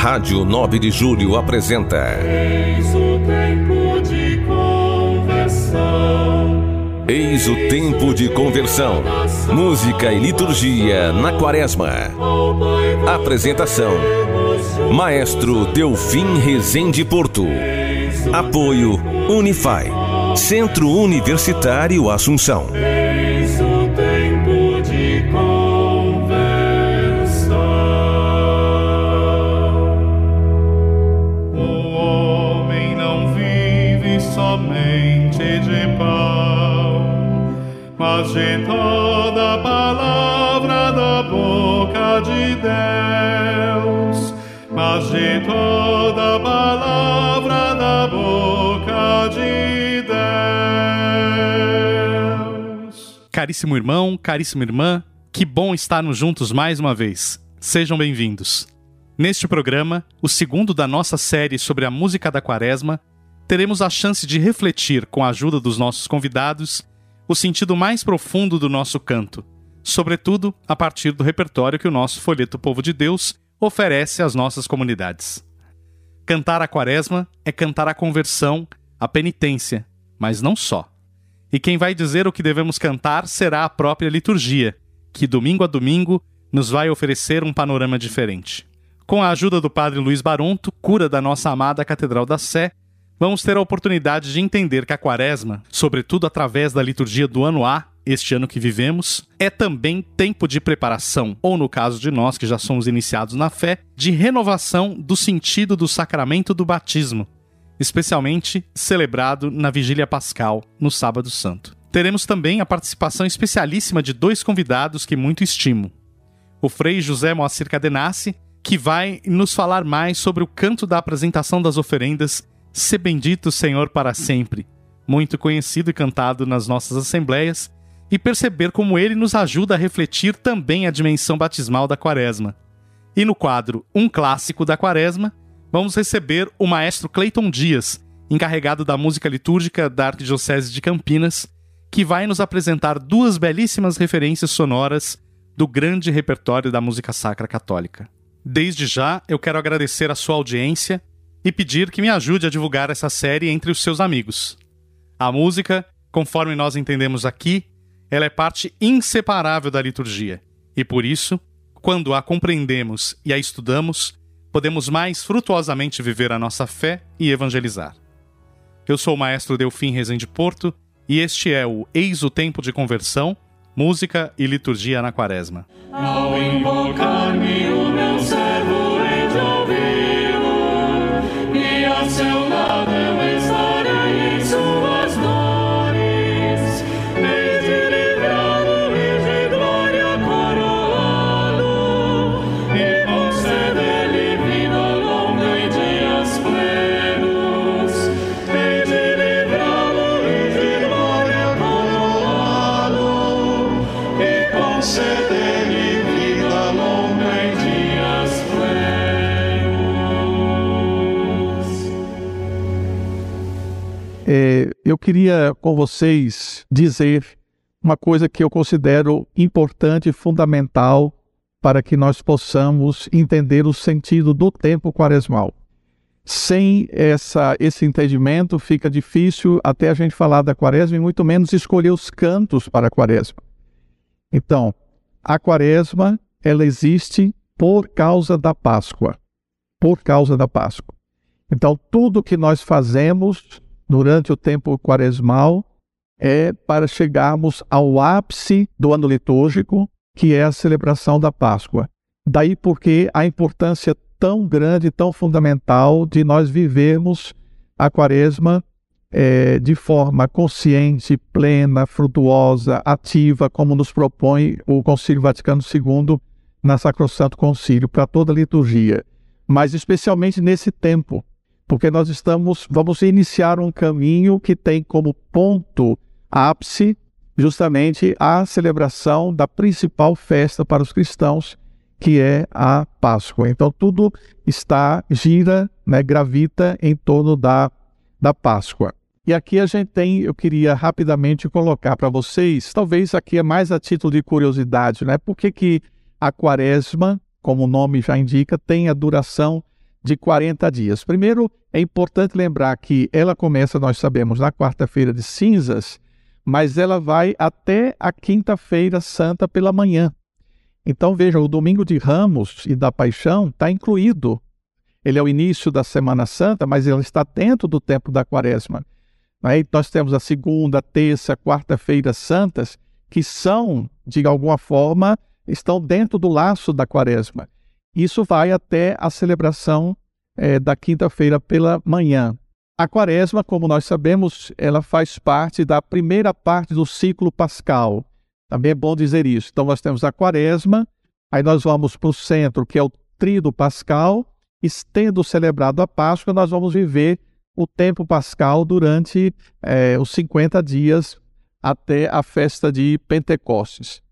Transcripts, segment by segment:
Rádio 9 de Julho apresenta. Eis o tempo de conversão. Eis o tempo de conversão. Música e liturgia na Quaresma. Apresentação: Maestro Delfim Rezende Porto. Apoio Unify. Centro Universitário Assunção. De toda palavra da boca de Deus. Mas de toda palavra da boca de Deus. Caríssimo irmão, caríssima irmã, que bom estarmos juntos mais uma vez. Sejam bem-vindos. Neste programa, o segundo da nossa série sobre a música da Quaresma, teremos a chance de refletir, com a ajuda dos nossos convidados, o sentido mais profundo do nosso canto, sobretudo a partir do repertório que o nosso folheto Povo de Deus oferece às nossas comunidades. Cantar a Quaresma é cantar a conversão, a penitência, mas não só. E quem vai dizer o que devemos cantar será a própria liturgia, que domingo a domingo nos vai oferecer um panorama diferente. Com a ajuda do Padre Luiz Baronto, cura da nossa amada Catedral da Sé, vamos ter a oportunidade de entender que a Quaresma, sobretudo através da liturgia do ano A, este ano que vivemos, é também tempo de preparação, ou no caso de nós que já somos iniciados na fé, de renovação do sentido do sacramento do batismo, especialmente celebrado na Vigília Pascal, no Sábado Santo. Teremos também a participação especialíssima de dois convidados que muito estimo. O Frei José Moacir Cadenassi, que vai nos falar mais sobre o canto da apresentação das oferendas Se Bendito Senhor para Sempre, muito conhecido e cantado nas nossas assembleias, e perceber como ele nos ajuda a refletir também a dimensão batismal da Quaresma. E no quadro Um Clássico da Quaresma, vamos receber o maestro Cleiton Dias, encarregado da música litúrgica da Arquidiocese de Campinas, que vai nos apresentar duas belíssimas referências sonoras do grande repertório da música sacra católica. Desde já, eu quero agradecer a sua audiência e pedir que me ajude a divulgar essa série entre os seus amigos. A música, conforme nós entendemos aqui, ela é parte inseparável da liturgia, e por isso, quando a compreendemos e a estudamos, podemos mais frutuosamente viver a nossa fé e evangelizar. Eu sou o maestro Delfim Rezende Porto e este é o Eis o Tempo de Conversão, Música e Liturgia na Quaresma. Ao É, eu queria com vocês dizer uma coisa que eu considero importante e fundamental para que nós possamos entender o sentido do tempo quaresmal. Sem essa, esse entendimento, fica difícil até a gente falar da quaresma e muito menos escolher os cantos para a quaresma. Então, a quaresma, ela existe por causa da Páscoa. Por causa da Páscoa. Então, tudo que nós fazemos durante o tempo quaresmal é para chegarmos ao ápice do ano litúrgico, que é a celebração da Páscoa. Daí porque a importância tão grande, tão fundamental de nós vivermos a quaresma eh, de forma consciente, plena, frutuosa, ativa, como nos propõe o Concílio Vaticano II na Sacrosanto Concílio, para toda a liturgia, mas especialmente nesse tempo, porque nós estamos, vamos iniciar um caminho que tem como ponto ápice justamente a celebração da principal festa para os cristãos, que é a Páscoa. Então tudo está, gira, né, gravita em torno da, da Páscoa. E aqui a gente tem, eu queria rapidamente colocar para vocês, talvez aqui é mais a título de curiosidade, né? Por que, que a quaresma, como o nome já indica, tem a duração de 40 dias. Primeiro, é importante lembrar que ela começa, nós sabemos, na quarta-feira de cinzas, mas ela vai até a quinta-feira santa pela manhã. Então, veja, o domingo de Ramos e da Paixão está incluído. Ele é o início da Semana Santa, mas ele está dentro do tempo da Quaresma. Aí nós temos a segunda, terça, quarta-feira santas, que são, de alguma forma, estão dentro do laço da Quaresma. Isso vai até a celebração é, da quinta-feira pela manhã. A Quaresma, como nós sabemos, ela faz parte da primeira parte do ciclo pascal. Também é bom dizer isso. Então, nós temos a quaresma, aí nós vamos para o centro, que é o trido pascal, e tendo celebrado a Páscoa, nós vamos viver o tempo pascal durante é, os 50 dias até a festa de Pentecostes.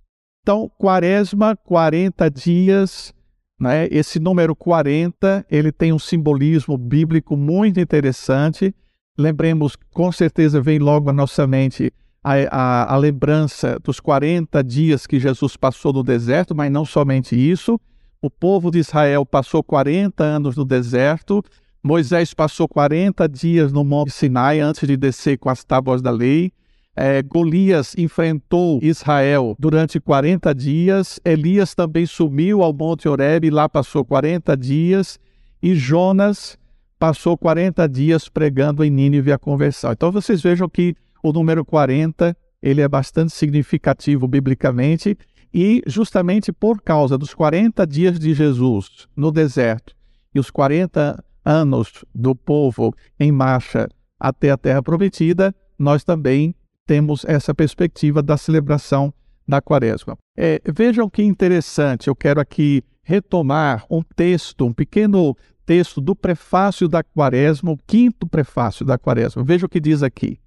Então, quaresma, 40 dias, né? esse número 40, ele tem um simbolismo bíblico muito interessante. Lembremos, com certeza vem logo à nossa mente a, a, a lembrança dos 40 dias que Jesus passou no deserto, mas não somente isso. O povo de Israel passou 40 anos no deserto. Moisés passou 40 dias no Monte Sinai antes de descer com as tábuas da lei. É, Golias enfrentou Israel durante 40 dias. Elias também sumiu ao Monte Horeb e lá passou 40 dias. E Jonas passou 40 dias pregando em Nínive a conversão. Então vocês vejam que o número 40, ele é bastante significativo biblicamente e justamente por causa dos 40 dias de Jesus no deserto e os 40 anos do povo em marcha até a terra prometida, nós também temos essa perspectiva da celebração da quaresma. É, vejam que interessante, eu quero aqui retomar um texto, um pequeno texto do prefácio da quaresma, o quinto prefácio da quaresma. Veja o que diz aqui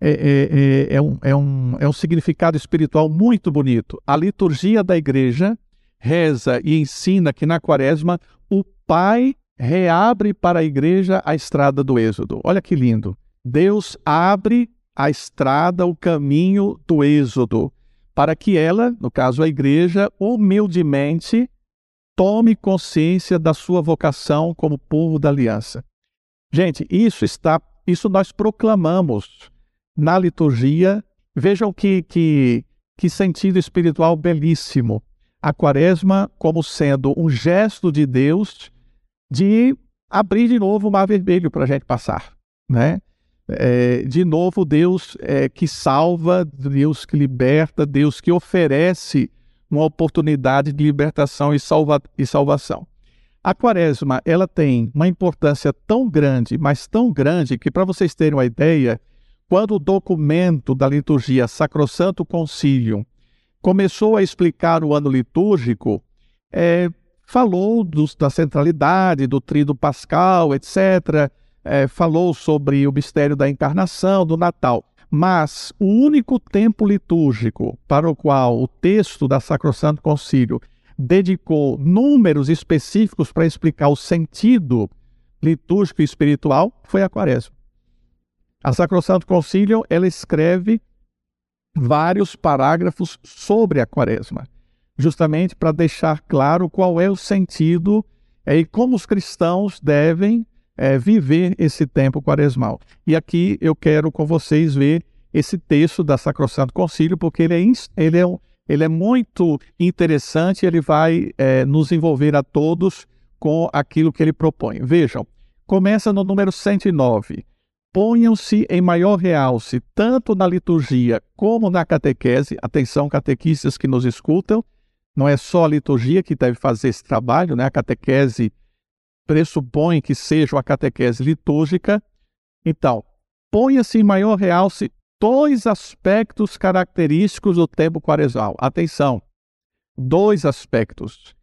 é, é, é, é, um, é, um, é um significado espiritual muito bonito. A liturgia da igreja reza e ensina que na quaresma o Pai reabre para a igreja a estrada do Êxodo. Olha que lindo. Deus abre a estrada, o caminho do Êxodo, para que ela, no caso a igreja, humildemente tome consciência da sua vocação como povo da aliança. Gente, isso está, isso nós proclamamos na liturgia. Vejam que, que, que sentido espiritual belíssimo. A quaresma como sendo um gesto de Deus de abrir de novo o mar vermelho para a gente passar, né? É, de novo, Deus é, que salva, Deus que liberta, Deus que oferece uma oportunidade de libertação e, salva, e salvação. A quaresma ela tem uma importância tão grande, mas tão grande, que para vocês terem uma ideia, quando o documento da liturgia Sacrosanto Concilium começou a explicar o ano litúrgico, é, falou dos, da centralidade, do trido pascal, etc., é, falou sobre o mistério da encarnação, do Natal. Mas o único tempo litúrgico para o qual o texto da Sacrosanto Concílio dedicou números específicos para explicar o sentido litúrgico e espiritual foi a quaresma. A Sacrosanto Concílio, ela escreve vários parágrafos sobre a quaresma, justamente para deixar claro qual é o sentido é, e como os cristãos devem é, viver esse tempo quaresmal. E aqui eu quero com vocês ver esse texto da Sacrosanto Concílio, porque ele é, ele é, ele é muito interessante, ele vai é, nos envolver a todos com aquilo que ele propõe. Vejam, começa no número 109 ponham-se em maior realce, tanto na liturgia como na catequese. Atenção, catequistas que nos escutam, não é só a liturgia que deve fazer esse trabalho, né? A catequese pressupõe que seja uma catequese litúrgica. Então, ponha-se em maior realce dois aspectos característicos do tempo quaresmal. Atenção, dois aspectos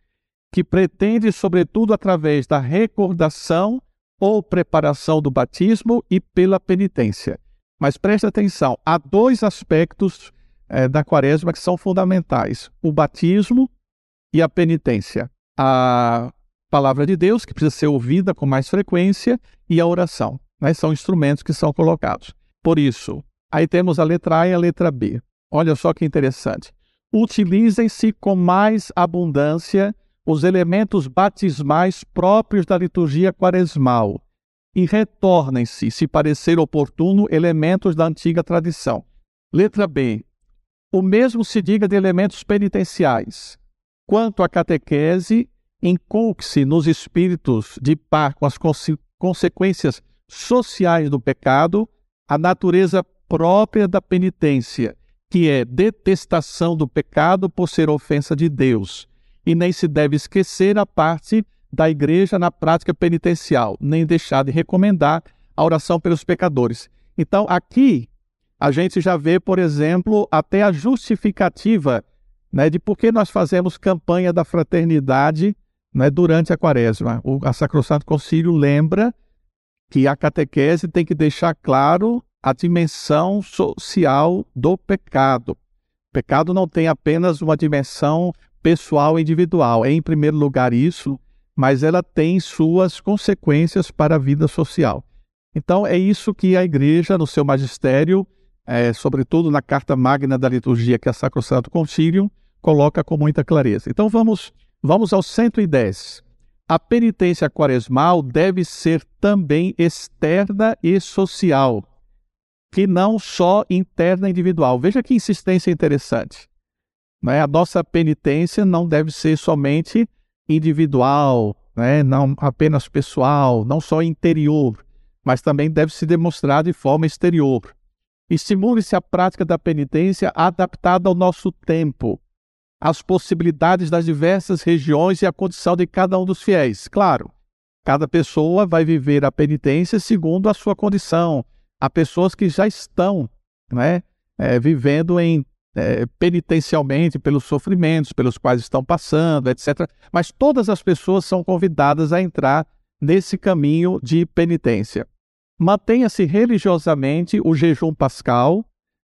que pretende, sobretudo através da recordação ou preparação do batismo e pela penitência. Mas preste atenção, há dois aspectos é, da quaresma que são fundamentais: o batismo e a penitência. A palavra de Deus, que precisa ser ouvida com mais frequência, e a oração. Né? São instrumentos que são colocados. Por isso, aí temos a letra A e a letra B. Olha só que interessante. Utilizem-se com mais abundância os elementos batismais próprios da liturgia quaresmal e retornem-se, se parecer oportuno, elementos da antiga tradição. Letra B. O mesmo se diga de elementos penitenciais. Quanto à catequese, inculque-se nos espíritos de par com as conse consequências sociais do pecado a natureza própria da penitência, que é detestação do pecado por ser ofensa de Deus. E nem se deve esquecer a parte da igreja na prática penitencial, nem deixar de recomendar a oração pelos pecadores. Então, aqui a gente já vê, por exemplo, até a justificativa né, de por que nós fazemos campanha da fraternidade né, durante a quaresma. O a Sacrosanto Concílio lembra que a catequese tem que deixar claro a dimensão social do pecado. O pecado não tem apenas uma dimensão pessoal individual, é em primeiro lugar isso, mas ela tem suas consequências para a vida social. Então, é isso que a Igreja, no seu magistério, é, sobretudo na Carta Magna da Liturgia, que é a Sacrosanto Concílio, coloca com muita clareza. Então, vamos, vamos ao 110. A penitência quaresmal deve ser também externa e social, que não só interna e individual. Veja que insistência interessante. Né? A nossa penitência não deve ser somente individual, né? não apenas pessoal, não só interior, mas também deve se demonstrar de forma exterior. Estimule-se a prática da penitência adaptada ao nosso tempo, às possibilidades das diversas regiões e à condição de cada um dos fiéis. Claro, cada pessoa vai viver a penitência segundo a sua condição. Há pessoas que já estão né, é, vivendo em é, penitencialmente pelos sofrimentos pelos quais estão passando, etc. Mas todas as pessoas são convidadas a entrar nesse caminho de penitência. Mantenha-se religiosamente o jejum pascal,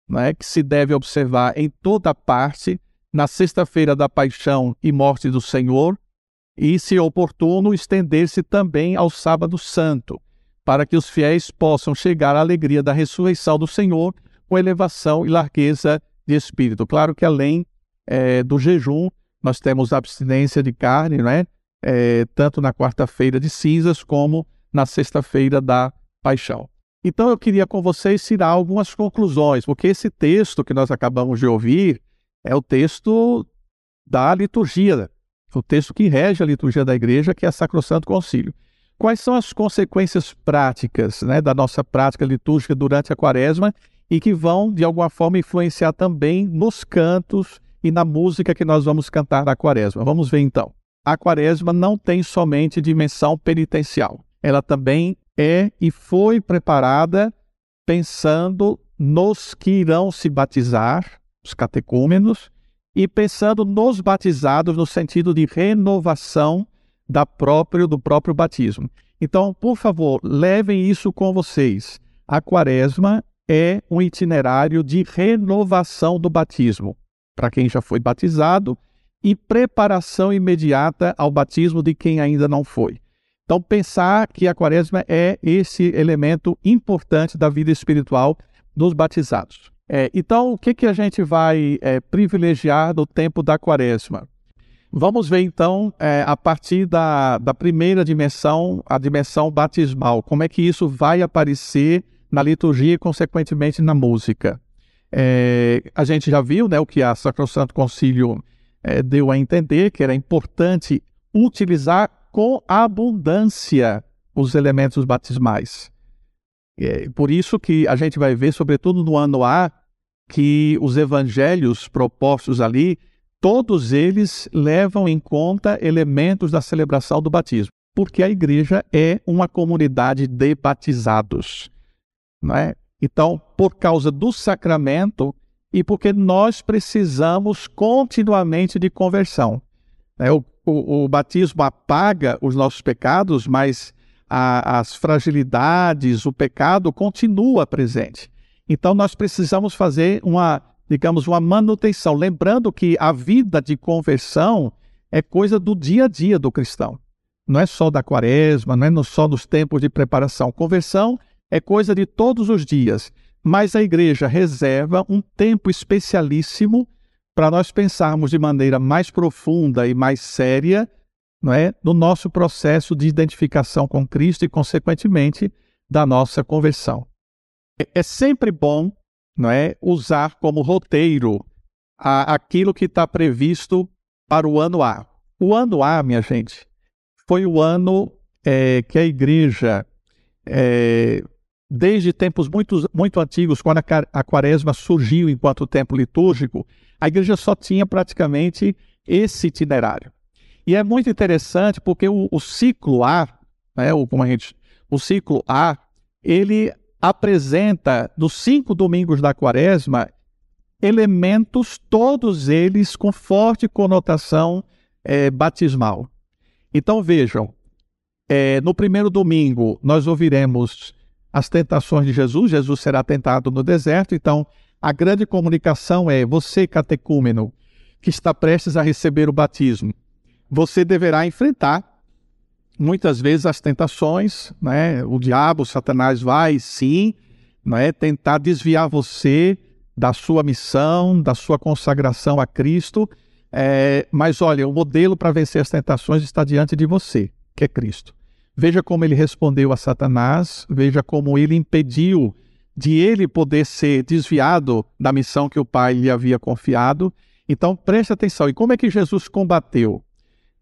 né, que se deve observar em toda parte, na sexta-feira da paixão e morte do Senhor, e, se oportuno, estender-se também ao sábado santo, para que os fiéis possam chegar à alegria da ressurreição do Senhor com elevação e largueza de espírito. Claro que além é, do jejum, nós temos abstinência de carne, né? É, tanto na quarta-feira de cinzas como na sexta-feira da paixão. Então eu queria com vocês tirar algumas conclusões, porque esse texto que nós acabamos de ouvir é o texto da liturgia, o texto que rege a liturgia da igreja, que é Sacrosanto Concílio. Quais são as consequências práticas né, da nossa prática litúrgica durante a quaresma e que vão, de alguma forma, influenciar também nos cantos e na música que nós vamos cantar na quaresma. Vamos ver então. A quaresma não tem somente dimensão penitencial, ela também é e foi preparada pensando nos que irão se batizar, os catecúmenos, e pensando nos batizados no sentido de renovação da próprio, do próprio batismo. Então, por favor, levem isso com vocês. A quaresma é um itinerário de renovação do batismo para quem já foi batizado e preparação imediata ao batismo de quem ainda não foi. Então, pensar que a quaresma é esse elemento importante da vida espiritual dos batizados. É, então, o que, que a gente vai é, privilegiar no tempo da quaresma? Vamos ver então, é, a partir da, da primeira dimensão, a dimensão batismal, como é que isso vai aparecer na liturgia e, consequentemente, na música. É, a gente já viu né, o que a Sacrosanto Concílio é, deu a entender, que era importante utilizar com abundância os elementos batismais. É, por isso que a gente vai ver, sobretudo no ano A, que os evangelhos propostos ali, todos eles levam em conta elementos da celebração do batismo, porque a igreja é uma comunidade de batizados. Não é? Então, por causa do sacramento e porque nós precisamos continuamente de conversão. Né? O, o, o, batismo apaga os nossos pecados, mas a, as fragilidades, o pecado continua presente. Então, nós precisamos fazer uma, digamos, uma manutenção. Lembrando que a vida de conversão é coisa do dia a dia do cristão. Não é só da quaresma, não é só nos tempos de preparação. Conversão é coisa de todos os dias, mas a igreja reserva um tempo especialíssimo para nós pensarmos de maneira mais profunda e mais séria não é, no nosso processo de identificação com Cristo e, consequentemente, da nossa conversão. É, é sempre bom não é, usar como roteiro a, aquilo que está previsto para o ano A. O ano A, minha gente, foi o ano é, que a igreja, é, desde tempos muito, muito antigos, quando a, a quaresma surgiu enquanto tempo litúrgico, a igreja só tinha praticamente esse itinerário. E é muito interessante porque o, o ciclo A, né, o, como a gente, o ciclo A, ele apresenta nos cinco domingos da quaresma elementos, todos eles com forte conotação é, batismal. Então vejam, é, no primeiro domingo nós ouviremos as tentações de Jesus, Jesus será tentado no deserto, então a grande comunicação é você, catecúmeno, que está prestes a receber o batismo, você deverá enfrentar muitas vezes as tentações, né? O diabo, Satanás vai sim, né? Tentar desviar você da sua missão, da sua consagração a Cristo. É, mas olha, o modelo para vencer as tentações está diante de você, que é Cristo. Veja como ele respondeu a Satanás, veja como ele impediu de ele poder ser desviado da missão que o Pai lhe havia confiado. Então preste atenção. E como é que Jesus combateu?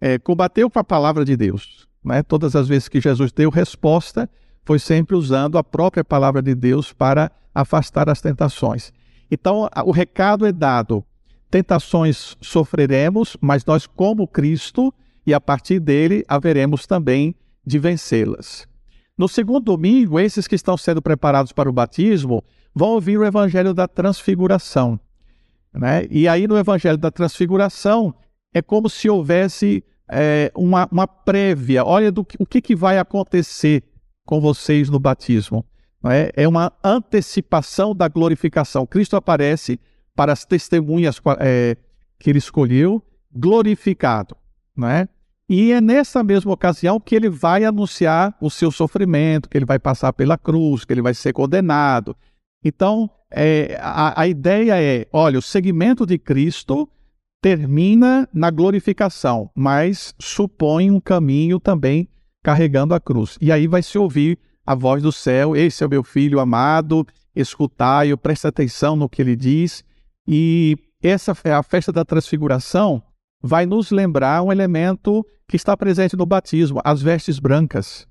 É, combateu com a palavra de Deus. Né? Todas as vezes que Jesus deu resposta, foi sempre usando a própria palavra de Deus para afastar as tentações. Então, o recado é dado: tentações sofreremos, mas nós, como Cristo, e a partir dele haveremos também de vencê-las. No segundo domingo, esses que estão sendo preparados para o batismo vão ouvir o evangelho da transfiguração. Né? E aí, no evangelho da transfiguração, é como se houvesse é, uma, uma prévia. Olha do que, o que, que vai acontecer com vocês no batismo. É? é uma antecipação da glorificação. Cristo aparece para as testemunhas é, que ele escolheu, glorificado. Não é? E é nessa mesma ocasião que ele vai anunciar o seu sofrimento, que ele vai passar pela cruz, que ele vai ser condenado. Então, é, a, a ideia é: olha, o segmento de Cristo termina na glorificação, mas supõe um caminho também carregando a cruz. E aí vai se ouvir a voz do céu: Esse é o meu filho amado, escutai-o, presta atenção no que ele diz. E essa é a festa da transfiguração vai nos lembrar um elemento que está presente no batismo, as vestes brancas.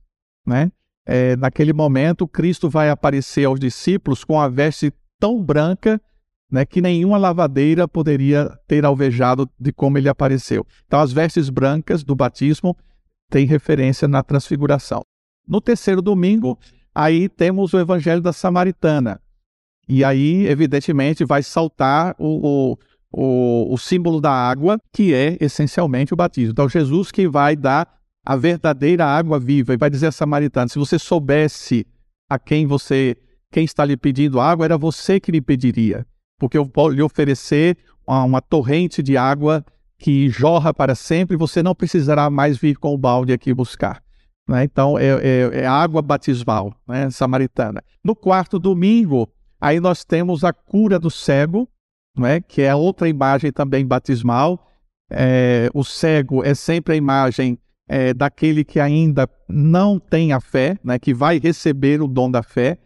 Né? É, naquele momento, Cristo vai aparecer aos discípulos com a veste tão branca né, que nenhuma lavadeira poderia ter alvejado de como ele apareceu. Então, as vestes brancas do batismo têm referência na transfiguração. No terceiro domingo, aí temos o evangelho da Samaritana. E aí, evidentemente, vai saltar o, o, o, o símbolo da água, que é essencialmente o batismo. Então, Jesus que vai dar a verdadeira água viva e vai dizer a Samaritana: se você soubesse a quem você quem está lhe pedindo água, era você que lhe pediria porque eu vou lhe oferecer uma, uma torrente de água que jorra para sempre, você não precisará mais vir com o balde aqui buscar. Né? Então, é, é, é, água batismal, né? samaritana. No quarto domingo, aí nós temos a cura do cego, né? que é outra imagem também batismal. É, o cego é sempre a imagem é, daquele que ainda não tem a fé, né? que vai receber o dom da fé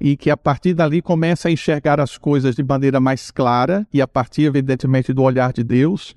e que a partir dali começa a enxergar as coisas de maneira mais clara e a partir, evidentemente, do olhar de Deus.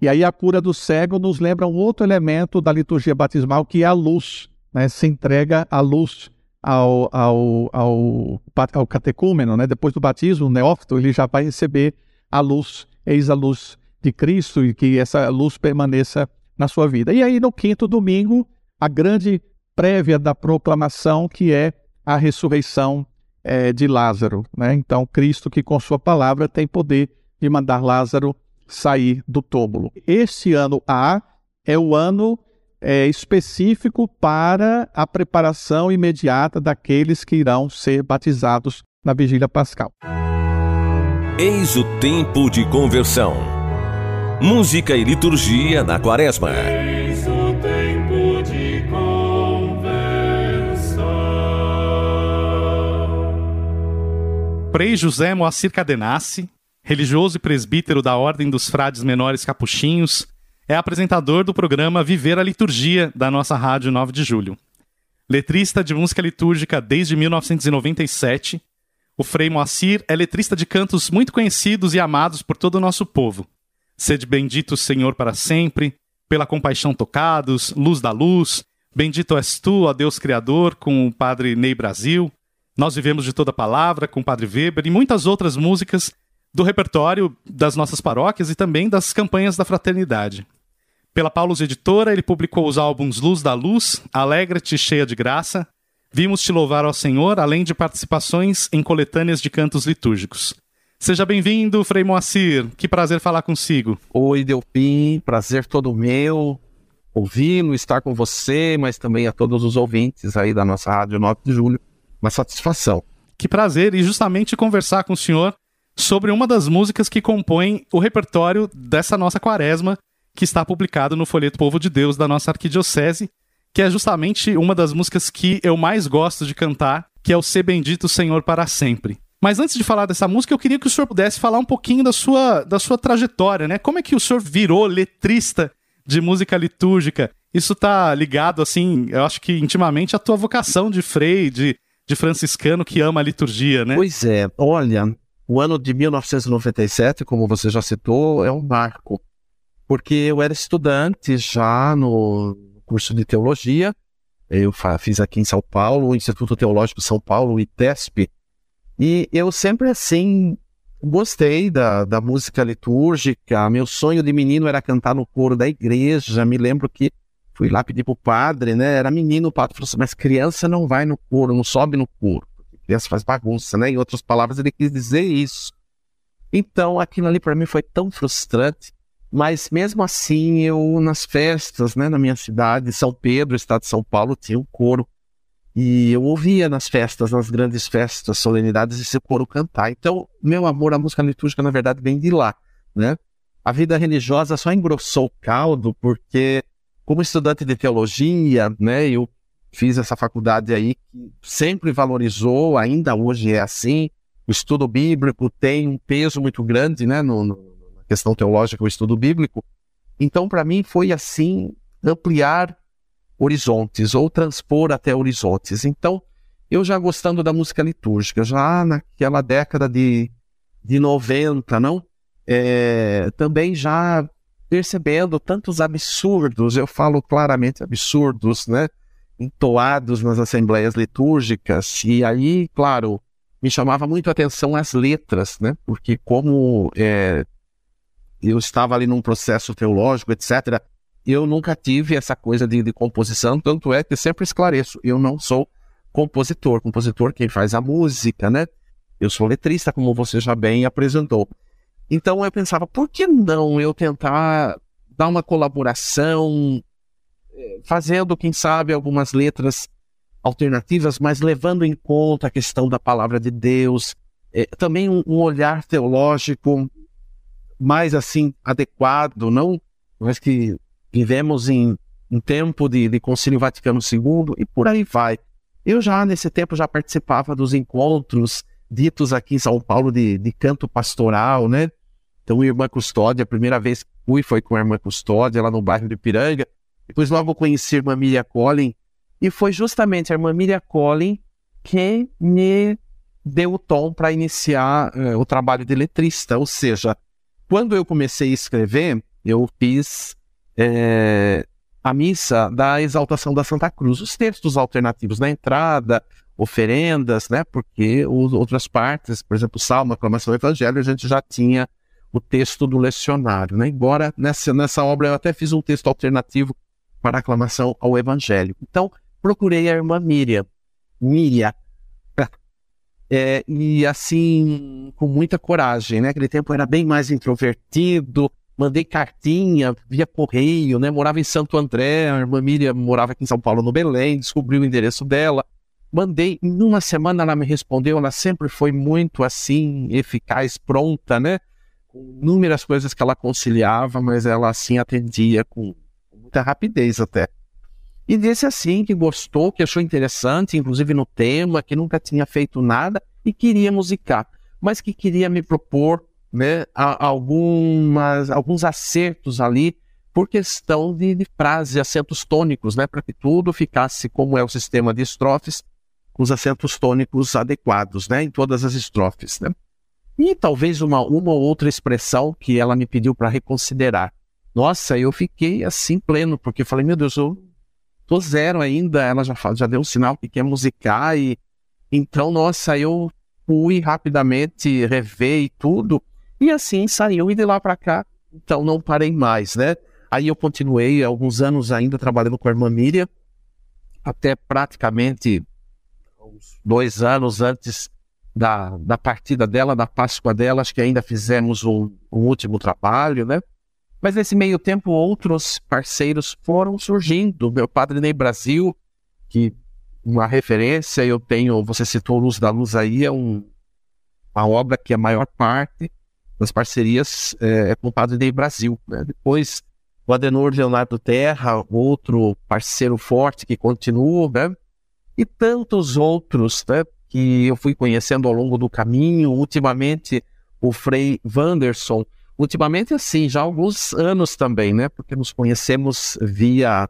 E aí a cura do cego nos lembra um outro elemento da liturgia batismal que é a luz, né? Se entrega a luz ao, ao, ao, ao catecúmeno, né? Depois do batismo, o neófito, ele já vai receber a luz, eis a luz de Cristo e que essa luz permaneça na sua vida. E aí no quinto domingo, a grande prévia da proclamação que é a ressurreição é, de Lázaro. Né? Então, Cristo, que com Sua palavra tem poder de mandar Lázaro sair do túmulo. Este ano A é o ano é, específico para a preparação imediata daqueles que irão ser batizados na vigília pascal. Eis o tempo de conversão. Música e liturgia na quaresma. Frei José Moacir Cadenassi, religioso e presbítero da Ordem dos Frades Menores Capuchinhos, é apresentador do programa Viver a Liturgia da nossa Rádio 9 de Julho. Letrista de música litúrgica desde 1997, o Frei Moacir é letrista de cantos muito conhecidos e amados por todo o nosso povo. Sede bendito, Senhor, para sempre, pela compaixão tocados, luz da luz, bendito és tu, ó Deus Criador, com o Padre Ney Brasil, nós vivemos de toda palavra, com Padre Weber e muitas outras músicas do repertório das nossas paróquias e também das campanhas da fraternidade. Pela Paulus Editora, ele publicou os álbuns Luz da Luz, Alegra-te, Cheia de Graça, Vimos te louvar ao Senhor, além de participações em coletâneas de cantos litúrgicos. Seja bem-vindo, Frei Moacir. Que prazer falar consigo. Oi, Delpim. Prazer todo meu. Ouvi-lo, estar com você, mas também a todos os ouvintes aí da nossa Rádio 9 de Julho. Uma satisfação. Que prazer e justamente conversar com o senhor sobre uma das músicas que compõem o repertório dessa nossa quaresma, que está publicado no Folheto Povo de Deus da nossa arquidiocese que é justamente uma das músicas que eu mais gosto de cantar, que é o Ser Bendito Senhor para Sempre. Mas antes de falar dessa música, eu queria que o senhor pudesse falar um pouquinho da sua, da sua trajetória, né? Como é que o senhor virou letrista de música litúrgica? Isso tá ligado, assim, eu acho que intimamente à tua vocação de frei, de, de franciscano que ama a liturgia, né? Pois é, olha, o ano de 1997, como você já citou, é um marco. Porque eu era estudante já no, curso de teologia. Eu fiz aqui em São Paulo, o Instituto Teológico São Paulo, o ITESP. E eu sempre, assim, gostei da, da música litúrgica. Meu sonho de menino era cantar no coro da igreja. Me lembro que fui lá pedir pro padre, né? Era menino, o padre falou assim, mas criança não vai no coro, não sobe no coro. Criança faz bagunça, né? Em outras palavras, ele quis dizer isso. Então, aquilo ali para mim foi tão frustrante mas mesmo assim, eu nas festas, né, na minha cidade, São Pedro, estado de São Paulo, tinha um coro. E eu ouvia nas festas, nas grandes festas, solenidades, esse coro cantar. Então, meu amor à música litúrgica, na verdade, vem de lá, né? A vida religiosa só engrossou o caldo porque, como estudante de teologia, né, eu fiz essa faculdade aí que sempre valorizou, ainda hoje é assim. O estudo bíblico tem um peso muito grande, né, no, no questão teológica, o estudo bíblico. Então, para mim, foi assim ampliar horizontes ou transpor até horizontes. Então, eu já gostando da música litúrgica, já naquela década de, de 90, não? É, também já percebendo tantos absurdos, eu falo claramente absurdos, né? Entoados nas assembleias litúrgicas. E aí, claro, me chamava muito a atenção as letras, né? Porque como é, eu estava ali num processo teológico, etc. Eu nunca tive essa coisa de, de composição, tanto é que sempre esclareço, eu não sou compositor. Compositor quem faz a música, né? Eu sou letrista, como você já bem apresentou. Então eu pensava, por que não eu tentar dar uma colaboração, eh, fazendo, quem sabe, algumas letras alternativas, mas levando em conta a questão da palavra de Deus, eh, também um, um olhar teológico mais assim adequado, não? Mas que vivemos em um tempo de, de Concílio Vaticano II e por aí vai. Eu já nesse tempo já participava dos encontros ditos aqui em São Paulo de, de canto pastoral, né? Então, Irmã Custódia, a primeira vez que fui foi com a Irmã Custódia, lá no bairro de Piranga. Depois logo conheci a Irmã Miriam Collin. E foi justamente a Irmã Miriam Collin que me deu o tom para iniciar uh, o trabalho de letrista. Ou seja, quando eu comecei a escrever, eu fiz é, a missa da exaltação da Santa Cruz, os textos alternativos na entrada, oferendas, né? Porque os, outras partes, por exemplo, Salmo, Aclamação do Evangelho, a gente já tinha o texto do lecionário, né? Embora nessa, nessa obra eu até fiz um texto alternativo para aclamação ao Evangelho. Então, procurei a irmã Miriam. Miriam, é, e assim, com muita coragem, né? Aquele tempo era bem mais introvertido, mandei cartinha via correio, né? Morava em Santo André, a irmã Miriam morava aqui em São Paulo, no Belém, descobri o endereço dela. Mandei, em uma semana ela me respondeu, ela sempre foi muito assim, eficaz, pronta, né? Com inúmeras coisas que ela conciliava, mas ela assim atendia com muita rapidez até. E disse assim que gostou, que achou interessante, inclusive no tema, que nunca tinha feito nada e queria musicar, mas que queria me propor né, algumas, alguns acertos ali por questão de, de frase, acentos tônicos, né, para que tudo ficasse como é o sistema de estrofes, com os acentos tônicos adequados, né, em todas as estrofes, né. E talvez uma, uma ou outra expressão que ela me pediu para reconsiderar. Nossa, eu fiquei assim pleno, porque falei, meu Deus, eu tô zero ainda, ela já, já deu um sinal que quer musicar e então, nossa, eu fui rapidamente rever e tudo, e assim saiu e de lá para cá, então não parei mais, né? Aí eu continuei alguns anos ainda trabalhando com a irmã Miriam, até praticamente dois anos antes da, da partida dela, da Páscoa dela, acho que ainda fizemos um, um último trabalho, né? Mas nesse meio tempo, outros parceiros foram surgindo. Meu Padre Ney Brasil, que uma referência, eu tenho, você citou Luz da Luz aí, é um, uma obra que a maior parte das parcerias é, é com o Padre Ney Brasil. Né? Depois o Adenor Leonardo Terra, outro parceiro forte que continua, né? E tantos outros, né? Que eu fui conhecendo ao longo do caminho. Ultimamente, o Frei Wanderson. Ultimamente, assim, já há alguns anos também, né? Porque nos conhecemos via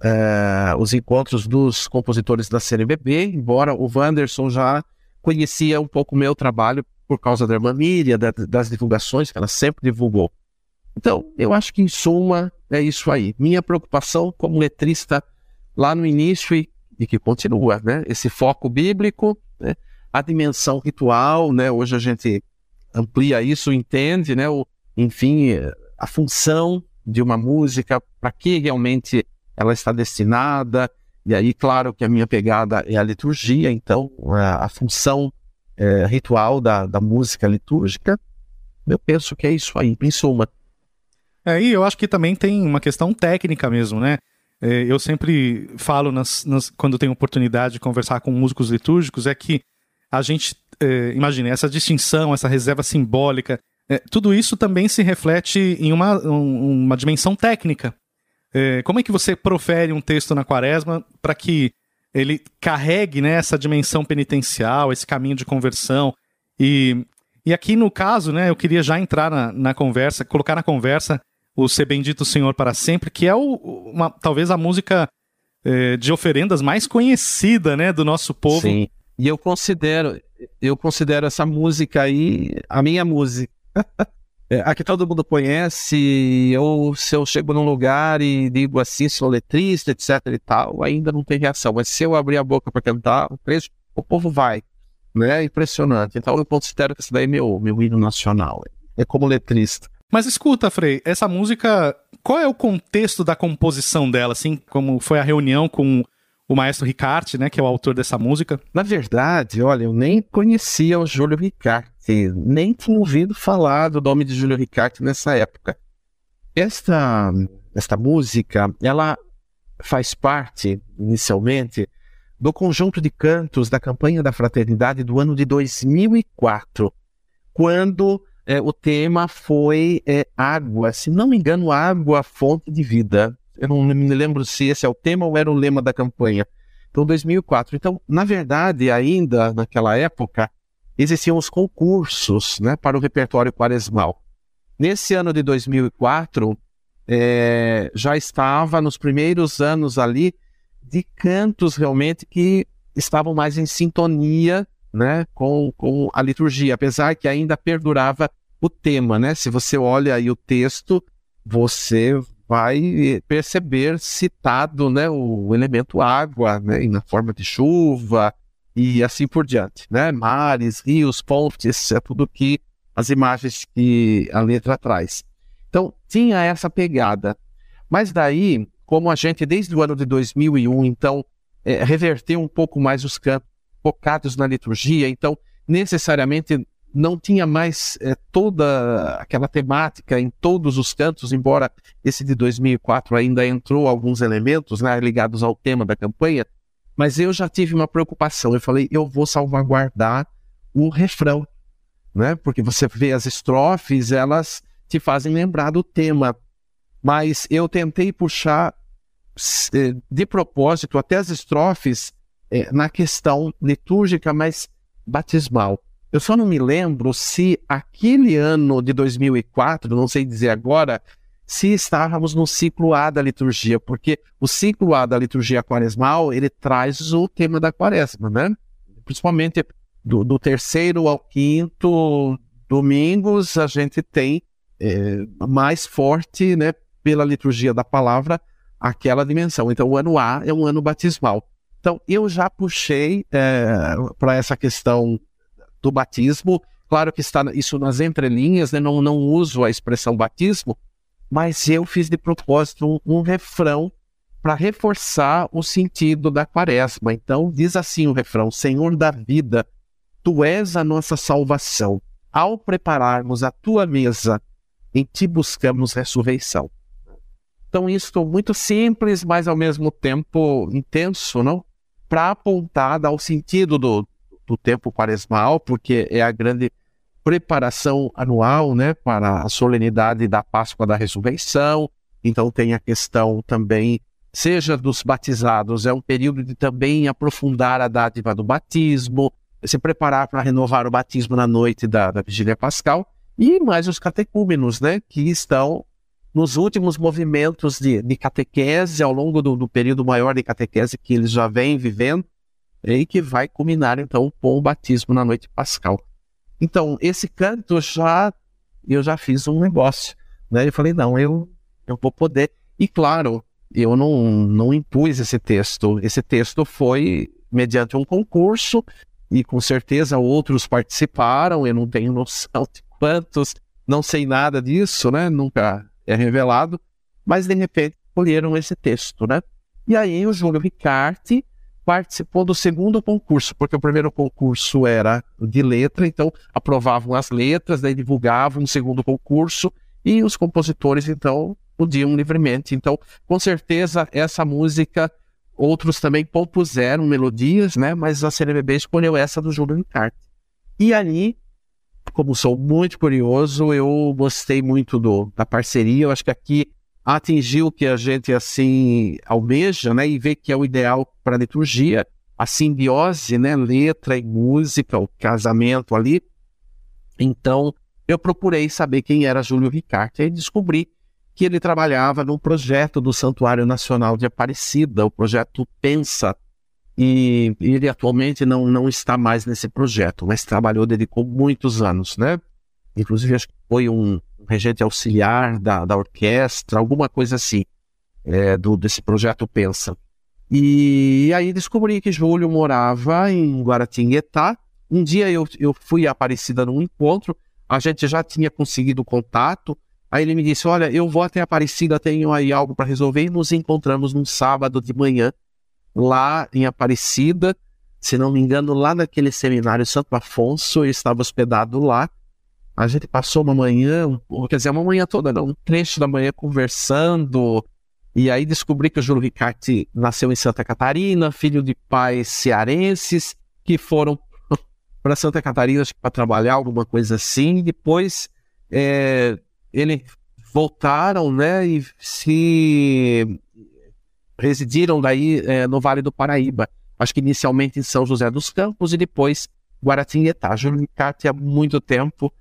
uh, os encontros dos compositores da CNBB, embora o Wanderson já conhecia um pouco o meu trabalho por causa da irmã Miriam, da, das divulgações que ela sempre divulgou. Então, eu acho que em suma é isso aí. Minha preocupação como letrista lá no início e, e que continua, né? Esse foco bíblico, né? a dimensão ritual, né? Hoje a gente amplia isso, entende, né? O, enfim, a função de uma música, para que realmente ela está destinada. E aí, claro que a minha pegada é a liturgia, então a, a função é, ritual da, da música litúrgica, eu penso que é isso aí, em suma. É, e eu acho que também tem uma questão técnica mesmo, né? É, eu sempre falo nas, nas, quando tenho oportunidade de conversar com músicos litúrgicos é que a gente, é, imagine, essa distinção, essa reserva simbólica, é, tudo isso também se reflete em uma, um, uma dimensão técnica. É, como é que você profere um texto na quaresma para que ele carregue né, essa dimensão penitencial, esse caminho de conversão? E, e aqui no caso, né, eu queria já entrar na, na conversa, colocar na conversa o Ser Bendito Senhor para Sempre, que é o, uma, talvez a música é, de oferendas mais conhecida né, do nosso povo. Sim, e eu considero, eu considero essa música aí a minha música. é, aqui todo mundo conhece, eu, se eu chego num lugar e digo assim, sou letrista, etc e tal, ainda não tem reação. Mas se eu abrir a boca para cantar, o, o povo vai. Né? Impressionante. Então eu considero que esse daí é meu, meu hino nacional. É como letrista. Mas escuta, Frei, essa música, qual é o contexto da composição dela, assim, como foi a reunião com o maestro Ricarte, né, que é o autor dessa música? Na verdade, olha, eu nem conhecia o Júlio Ricarte, nem tinha ouvido falar do nome de Júlio Ricarte nessa época. Esta, esta música, ela faz parte, inicialmente, do conjunto de cantos da campanha da fraternidade do ano de 2004, quando é, o tema foi é, água, se não me engano, água, fonte de vida. Eu não me lembro se esse é o tema ou era o lema da campanha. Então, 2004. Então, na verdade, ainda naquela época, existiam os concursos né, para o repertório quaresmal. Nesse ano de 2004, é, já estava nos primeiros anos ali de cantos realmente que estavam mais em sintonia né, com, com a liturgia, apesar que ainda perdurava o tema, né? Se você olha aí o texto, você vai perceber citado, né, o elemento água, né, na forma de chuva e assim por diante, né? Mares, rios, pontes, é tudo que as imagens que a letra traz. Então, tinha essa pegada. Mas daí, como a gente desde o ano de 2001, então, é, reverteu um pouco mais os campos focados na liturgia, então necessariamente não tinha mais é, toda aquela temática em todos os cantos, embora esse de 2004 ainda entrou alguns elementos né, ligados ao tema da campanha, mas eu já tive uma preocupação. Eu falei, eu vou salvaguardar o refrão, né? Porque você vê as estrofes, elas te fazem lembrar do tema. Mas eu tentei puxar eh, de propósito até as estrofes é, na questão litúrgica, mas batismal. Eu só não me lembro se aquele ano de 2004, não sei dizer agora, se estávamos no ciclo A da liturgia, porque o ciclo A da liturgia quaresmal, ele traz o tema da quaresma, né? Principalmente do, do terceiro ao quinto domingos, a gente tem é, mais forte, né, pela liturgia da palavra, aquela dimensão. Então, o ano A é um ano batismal. Então, eu já puxei é, para essa questão do batismo. Claro que está isso nas entrelinhas, né? não, não uso a expressão batismo, mas eu fiz de propósito um, um refrão para reforçar o sentido da quaresma. Então, diz assim o refrão: Senhor da vida, tu és a nossa salvação. Ao prepararmos a tua mesa, em ti buscamos ressurreição. Então, isso muito simples, mas ao mesmo tempo intenso, não? Para apontar, dar o sentido do, do tempo quaresmal, porque é a grande preparação anual, né, para a solenidade da Páscoa da Ressurreição. Então tem a questão também, seja dos batizados, é um período de também aprofundar a dádiva do batismo, se preparar para renovar o batismo na noite da, da Vigília Pascal, e mais os catecúmenos, né, que estão nos últimos movimentos de, de catequese, ao longo do, do período maior de catequese que eles já vêm vivendo, e que vai culminar então com o batismo na noite pascal. Então, esse canto já eu já fiz um negócio, né? Eu falei, não, eu eu vou poder. E claro, eu não não impus esse texto. Esse texto foi mediante um concurso e com certeza outros participaram, eu não tenho noção de quantos, não sei nada disso, né? Nunca é revelado, mas de repente escolheram esse texto, né? E aí o Júlio Ricarte participou do segundo concurso, porque o primeiro concurso era de letra, então aprovavam as letras, daí divulgavam um segundo concurso e os compositores então podiam livremente. Então, com certeza essa música outros também compuseram melodias, né, mas a CNBB escolheu essa do Júlio Ricardo. E ali, como sou muito curioso, eu gostei muito do, da parceria, eu acho que aqui atingir o que a gente assim almeja, né, e ver que é o ideal para a liturgia, a simbiose, né, letra e música, o casamento ali. Então, eu procurei saber quem era Júlio Ricardo e descobri que ele trabalhava no projeto do Santuário Nacional de Aparecida, o projeto Pensa, e ele atualmente não, não está mais nesse projeto, mas trabalhou, dedicou muitos anos, né? Inclusive, acho que foi um, regente auxiliar da, da orquestra, alguma coisa assim, é, do, desse projeto Pensa. E aí descobri que Júlio morava em Guaratinguetá. Um dia eu, eu fui Aparecida num encontro, a gente já tinha conseguido contato. Aí ele me disse: Olha, eu vou até Aparecida, tenho aí algo para resolver. E nos encontramos num sábado de manhã, lá em Aparecida. Se não me engano, lá naquele seminário Santo Afonso, eu estava hospedado lá. A gente passou uma manhã, quer dizer, uma manhã toda, não, um trecho da manhã conversando. E aí descobri que o Júlio Ricarte nasceu em Santa Catarina, filho de pais cearenses que foram para Santa Catarina para trabalhar, alguma coisa assim. Depois é, eles voltaram, né, e se residiram daí é, no Vale do Paraíba. Acho que inicialmente em São José dos Campos e depois Guaratinguetá. Júlio Ricarte há muito tempo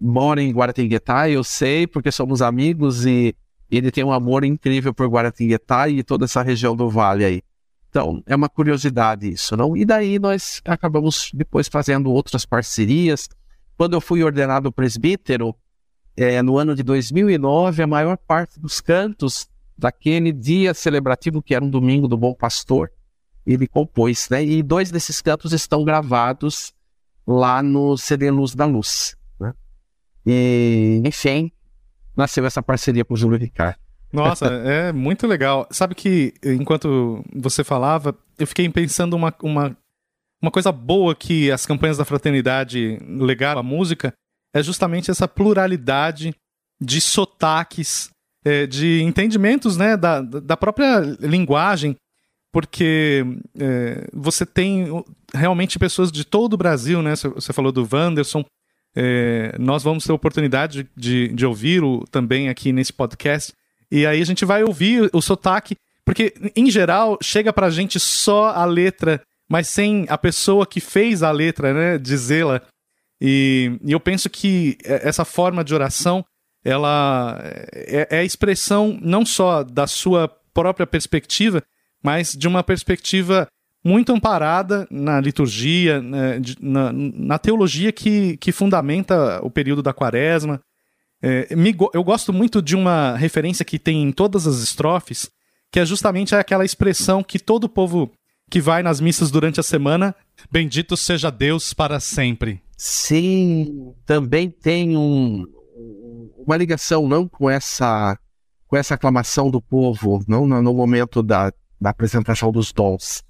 mora em Guaratinguetá, eu sei, porque somos amigos e ele tem um amor incrível por Guaratinguetá e toda essa região do vale aí. Então, é uma curiosidade isso, não? E daí nós acabamos depois fazendo outras parcerias. Quando eu fui ordenado presbítero, é, no ano de 2009, a maior parte dos cantos daquele dia celebrativo, que era um domingo do Bom Pastor, ele compôs, né? E dois desses cantos estão gravados lá no CD Luz da Luz. E, enfim, nasceu essa parceria com o Júlio Ricardo. Nossa, é muito legal. Sabe que enquanto você falava, eu fiquei pensando uma, uma, uma coisa boa que as campanhas da fraternidade legaram à música é justamente essa pluralidade de sotaques, é, de entendimentos né, da, da própria linguagem, porque é, você tem realmente pessoas de todo o Brasil, né? Você falou do Wanderson, é, nós vamos ter oportunidade de, de ouvir-o também aqui nesse podcast. E aí a gente vai ouvir o sotaque, porque em geral chega pra gente só a letra, mas sem a pessoa que fez a letra, né, dizê-la. E, e eu penso que essa forma de oração ela é, é a expressão não só da sua própria perspectiva, mas de uma perspectiva muito amparada na liturgia, né, na, na, teologia que, que fundamenta o período da quaresma. É, eu gosto muito de uma referência que tem em todas as estrofes, que é justamente aquela expressão que todo povo que vai nas missas durante a semana, bendito seja Deus para sempre. Sim, também tem um, uma ligação não com essa com essa aclamação do povo, não no momento da, da apresentação dos dons.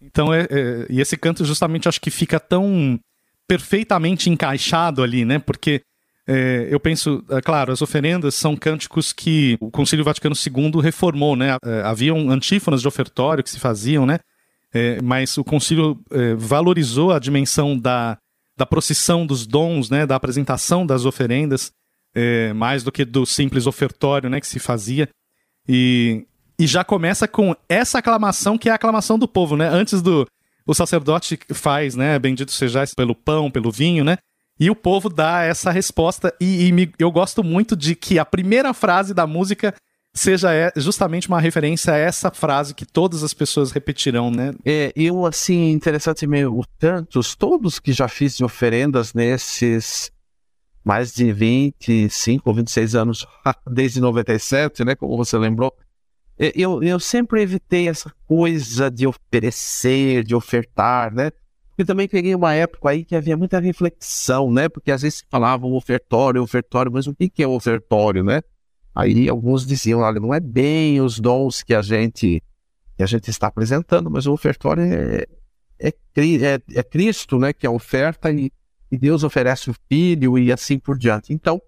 Então, é, é, e esse canto justamente acho que fica tão perfeitamente encaixado ali, né? Porque é, eu penso, é, claro, as oferendas são cânticos que o Concílio Vaticano II reformou, né? É, haviam antífonas de ofertório que se faziam, né? É, mas o Concílio valorizou a dimensão da, da procissão dos dons, né? Da apresentação das oferendas é, mais do que do simples ofertório né, que se fazia. E, e já começa com essa aclamação que é a aclamação do povo, né? Antes do o sacerdote faz, né? Bendito sejais pelo pão, pelo vinho, né? E o povo dá essa resposta. E, e me, eu gosto muito de que a primeira frase da música seja é, justamente uma referência a essa frase que todas as pessoas repetirão, né? É, eu, assim, interessante mesmo, tantos, todos que já fiz de oferendas nesses mais de 25 ou 26 anos, desde 97, né, como você lembrou, eu, eu sempre evitei essa coisa de oferecer, de ofertar, né? Porque também peguei uma época aí que havia muita reflexão, né? Porque às vezes falavam ofertório, ofertório, mas o que, é ofertório, né? Aí alguns diziam, olha, não é bem os dons que a gente que a gente está apresentando, mas o ofertório é, é, é, é Cristo, né? Que é a oferta e, e Deus oferece o filho e assim por diante. Então,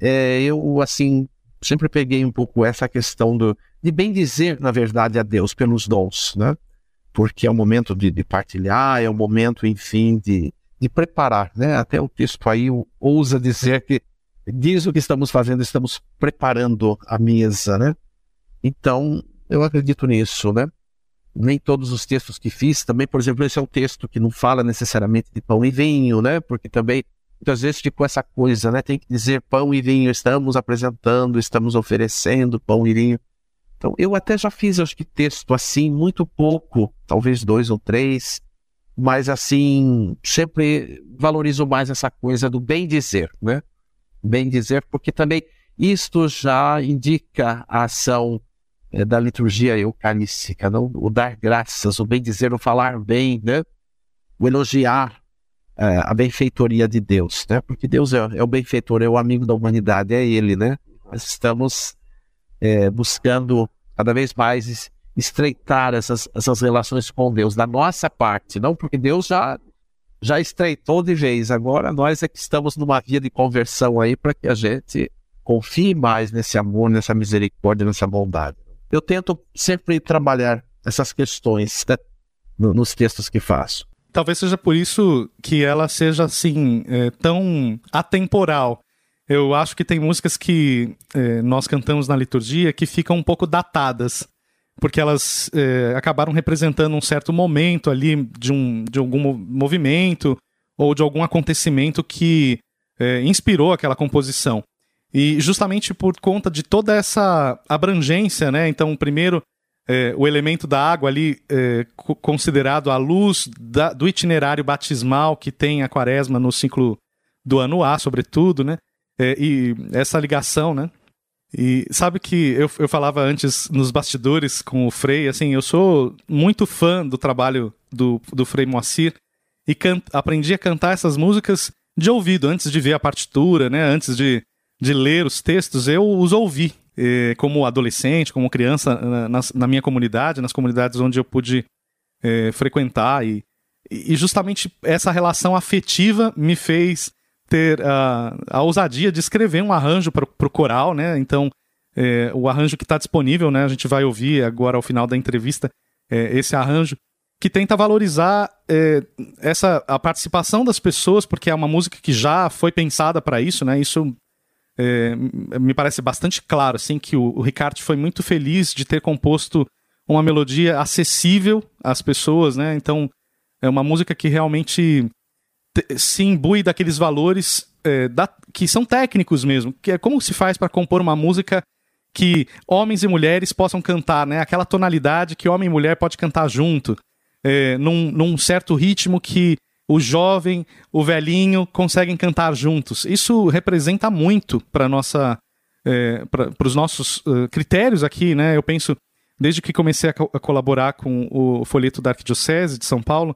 é, eu, assim, sempre peguei um pouco essa questão do, de bem dizer, na verdade, a Deus pelos dons, né? Porque é o momento de, de partilhar, é o momento, enfim, de, de preparar, né? Até o texto aí ousa dizer que diz o que estamos fazendo, estamos preparando a mesa, né? Então, eu acredito nisso, né? Nem todos os textos que fiz, também, por exemplo, esse é um texto que não fala necessariamente de pão e vinho, né? Porque também muitas vezes ficou essa coisa, né? Tem que dizer pão e vinho, estamos apresentando, estamos oferecendo pão e vinho. Então, eu até já fiz, acho que texto assim, muito pouco, talvez dois ou três, mas assim, sempre valorizo mais essa coisa do bem dizer, né? Bem dizer, porque também isto já indica a ação é, da liturgia eucarística, não? o dar graças, o bem dizer, o falar bem, né? o elogiar é, a benfeitoria de Deus, né? porque Deus é, é, o benfeitor, é o amigo da humanidade, é Ele, né? Nós estamos é, buscando cada vez mais estreitar essas, essas relações com Deus, da nossa parte, não porque Deus já já estreitou de vez, agora nós é que estamos numa via de conversão aí para que a gente confie mais nesse amor, nessa misericórdia, nessa bondade eu tento sempre trabalhar essas questões né, nos textos que faço. Talvez seja por isso que ela seja assim é, tão atemporal. Eu acho que tem músicas que é, nós cantamos na liturgia que ficam um pouco datadas, porque elas é, acabaram representando um certo momento ali de, um, de algum movimento ou de algum acontecimento que é, inspirou aquela composição. E justamente por conta de toda essa abrangência, né? Então, primeiro, é, o elemento da água ali é, considerado a luz da, do itinerário batismal que tem a quaresma no ciclo do ano A, sobretudo, né? É, e essa ligação, né? E sabe que eu, eu falava antes nos bastidores com o Frei, assim, eu sou muito fã do trabalho do, do Frei Moacir e aprendi a cantar essas músicas de ouvido, antes de ver a partitura, né? Antes de de ler os textos, eu os ouvi eh, como adolescente, como criança, na, na, minha comunidade, nas comunidades onde eu pude eh, frequentar. E, e justamente essa relação afetiva me fez ter a, a ousadia de escrever um arranjo para o coral, né? Então, eh, o arranjo que está disponível, né? A gente vai ouvir agora ao final da entrevista esse arranjo que tenta valorizar essa a participação das pessoas, porque é uma música que já foi pensada para isso, né? Isso é, me parece bastante claro assim que o, o Ricardo foi muito feliz de ter composto uma melodia acessível às pessoas, né? Então é uma música que realmente se imbui daqueles valores é, da, que são técnicos mesmo, que é como se faz para compor uma música que homens e mulheres possam cantar, né? Aquela tonalidade que homem e mulher pode cantar junto, é, num, num certo ritmo que o jovem, o velhinho conseguem cantar juntos. Isso representa muito para nossa, é, para os nossos uh, critérios aqui, né? Eu penso desde que comecei a, co a colaborar com o folheto da Arquidiocese de São Paulo,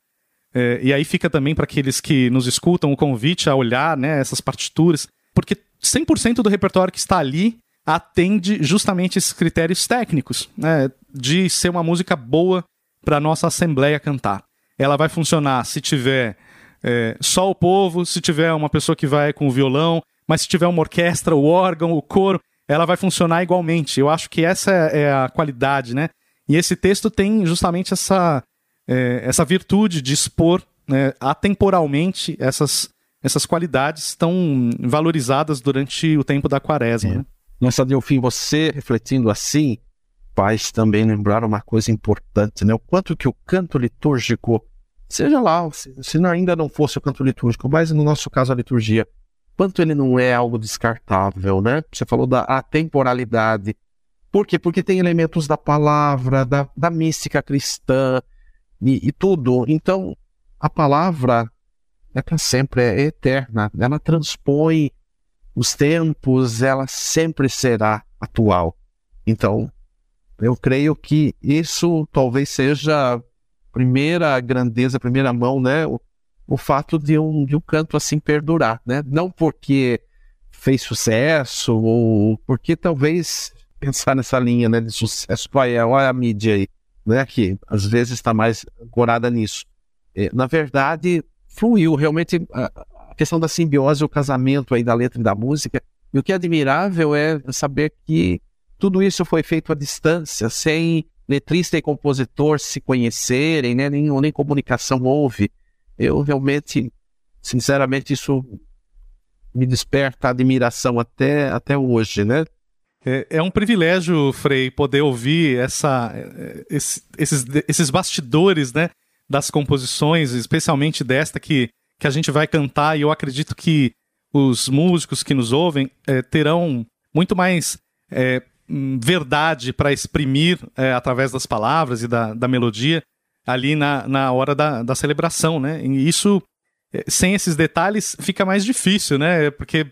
é, e aí fica também para aqueles que nos escutam o convite a olhar né, essas partituras, porque 100% do repertório que está ali atende justamente esses critérios técnicos, né, de ser uma música boa para nossa assembleia cantar. Ela vai funcionar se tiver é, só o povo, se tiver uma pessoa que vai com o violão, mas se tiver uma orquestra, o órgão, o coro, ela vai funcionar igualmente. Eu acho que essa é a qualidade, né? E esse texto tem justamente essa, é, essa virtude de expor né, atemporalmente essas, essas qualidades tão valorizadas durante o tempo da quaresma. É. Né? Nossa, Delfim, você refletindo assim, faz também lembrar uma coisa importante, né? O quanto que o canto litúrgico, seja lá, se, ainda não fosse o canto litúrgico, mas no nosso caso a liturgia, quanto ele não é algo descartável, né? Você falou da atemporalidade. Por quê? Porque tem elementos da palavra, da, da mística cristã e, e tudo. Então, a palavra é para sempre, é eterna. Ela transpõe os tempos, ela sempre será atual. Então, eu creio que isso talvez seja primeira grandeza, primeira mão, né? o fato de um, de um canto assim perdurar, né? Não porque fez sucesso ou porque talvez pensar nessa linha né, de sucesso, pai, é, olha a mídia aí, né, que às vezes está mais ancorada nisso. É, na verdade, fluiu realmente a, questão da simbiose, o casamento aí da letra e da música. E o que é admirável é saber que tudo isso foi feito à distância, sem letrista e compositor se conhecerem, né, nem, nem comunicação houve eu realmente, sinceramente, isso me desperta admiração até, até hoje, né? É, é um privilégio, Frei, poder ouvir essa, é, esse, esses, esses bastidores, né, das composições, especialmente desta que, que a gente vai cantar, e eu acredito que os músicos que nos ouvem é, terão muito mais é, verdade para exprimir é, através das palavras e da, da melodia ali na, na hora da, da celebração, né? E isso, eh, sem esses detalhes, fica mais difícil, né? Porque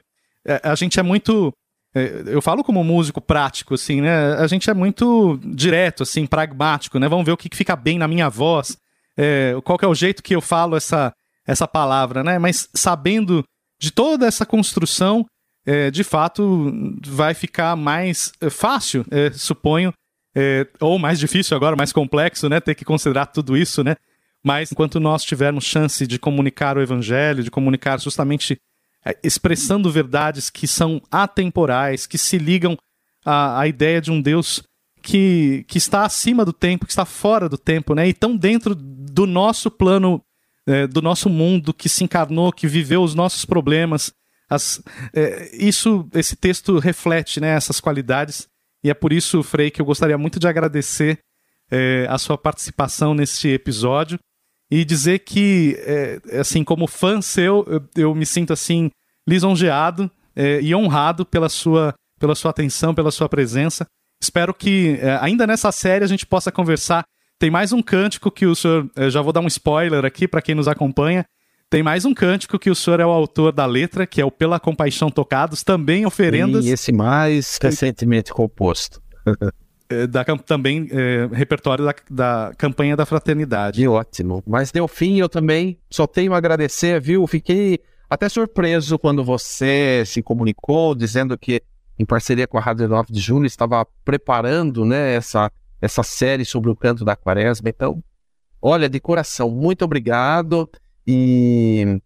eh, a gente é muito. Eh, eu falo como músico prático, assim, né? A gente é muito direto, assim, pragmático, né? Vamos ver o que fica bem na minha voz, é, qual é o jeito que eu falo essa, essa palavra, né? Mas sabendo de toda essa construção, é, de fato, vai ficar mais fácil, é, suponho, é, ou mais difícil agora, mais complexo, né? Ter que considerar tudo isso, né? Mas enquanto nós tivermos chance de comunicar o evangelho, de comunicar justamente é, expressando verdades que são atemporais, que se ligam à, à ideia de um Deus que, que está acima do tempo, que está fora do tempo, né? E tão dentro do nosso plano, é, do nosso mundo, que se encarnou, que viveu os nossos problemas. As, é, isso, esse texto reflete né, essas qualidades e é por isso, Frei, que eu gostaria muito de agradecer é, a sua participação neste episódio e dizer que, é, assim, como fã seu, eu, eu me sinto assim lisonjeado é, e honrado pela sua, pela sua atenção, pela sua presença. Espero que é, ainda nessa série a gente possa conversar. Tem mais um cântico que o senhor, é, já vou dar um spoiler aqui para quem nos acompanha, tem mais um cântico que o senhor é o autor da letra, que é o Pela Compaixão Tocados, também oferendas. E esse mais recentemente composto. É, da, também é, repertório da, da campanha da fraternidade. Que ótimo. Mas deu fim, eu também só tenho a agradecer, viu? Fiquei até surpreso quando você se comunicou, dizendo que, em parceria com a Rádio 9 de Junho, estava preparando né, essa, essa série sobre o canto da quaresma. Então, olha, de coração, muito obrigado e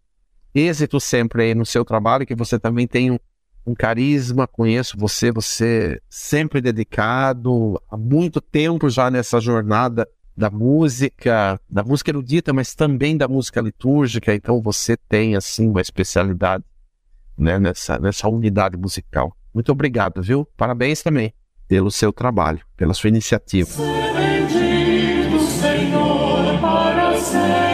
êxito sempre aí no seu trabalho, que você também tem um, um carisma, conheço você, você sempre dedicado, há muito tempo já nessa jornada da música, da música erudita, mas também da música litúrgica, então você tem assim uma especialidade né, nessa, nessa unidade musical. Muito obrigado, viu? Parabéns também pelo seu trabalho, pela sua iniciativa. Bendito Senhor para sempre.